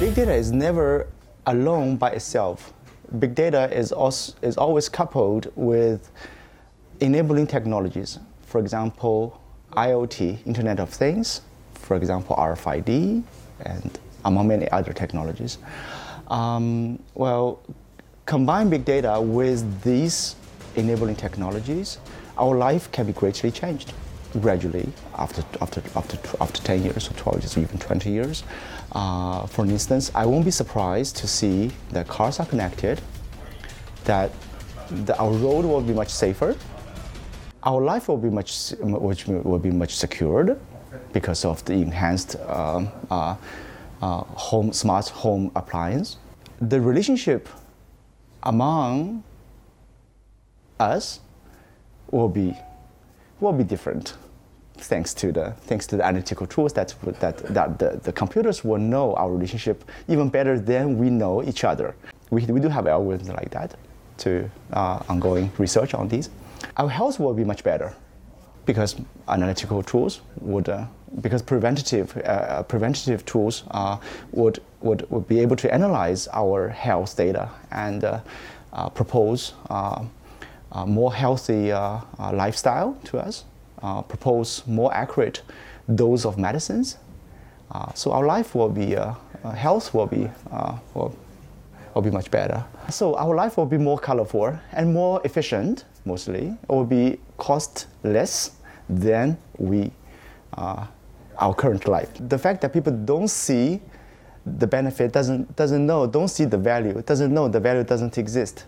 Big data is never alone by itself. Big data is, also, is always coupled with enabling technologies. For example, IoT, Internet of Things, for example, RFID, and among many other technologies. Um, well, combine big data with these enabling technologies, our life can be greatly changed gradually after, after, after, after 10 years or 12 years or even 20 years. Uh, for instance, I won't be surprised to see that cars are connected, that the, our road will be much safer, our life will be much, which will be much secured because of the enhanced uh, uh, uh, home, smart home appliance. The relationship among us will be will be different thanks to the thanks to the analytical tools that that, that the, the computers will know our relationship even better than we know each other. We, we do have algorithms like that to uh, ongoing research on these. Our health will be much better because analytical tools would uh, because preventative uh, preventative tools uh, would, would would be able to analyze our health data and uh, uh, propose uh, more healthy uh, uh, lifestyle to us, propose more accurate dose of medicines. so our life will be, health will be, will, will be much better. So our life will be more colorful and more efficient, mostly. It will be cost less than we, uh, our current life. The fact that people don't see the benefit, doesn't, doesn't know, don't see the value, doesn't know the value doesn't exist.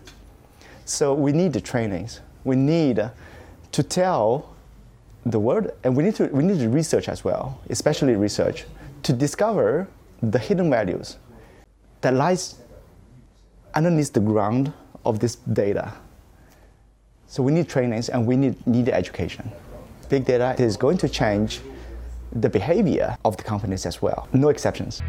So we need the trainings. We need uh, to tell the world, and we need to we need to research as well, especially research, to discover the hidden values that lies underneath the ground of this data. So we need trainings and we need need education. Big data is going to change the behavior of the companies as well. No exceptions.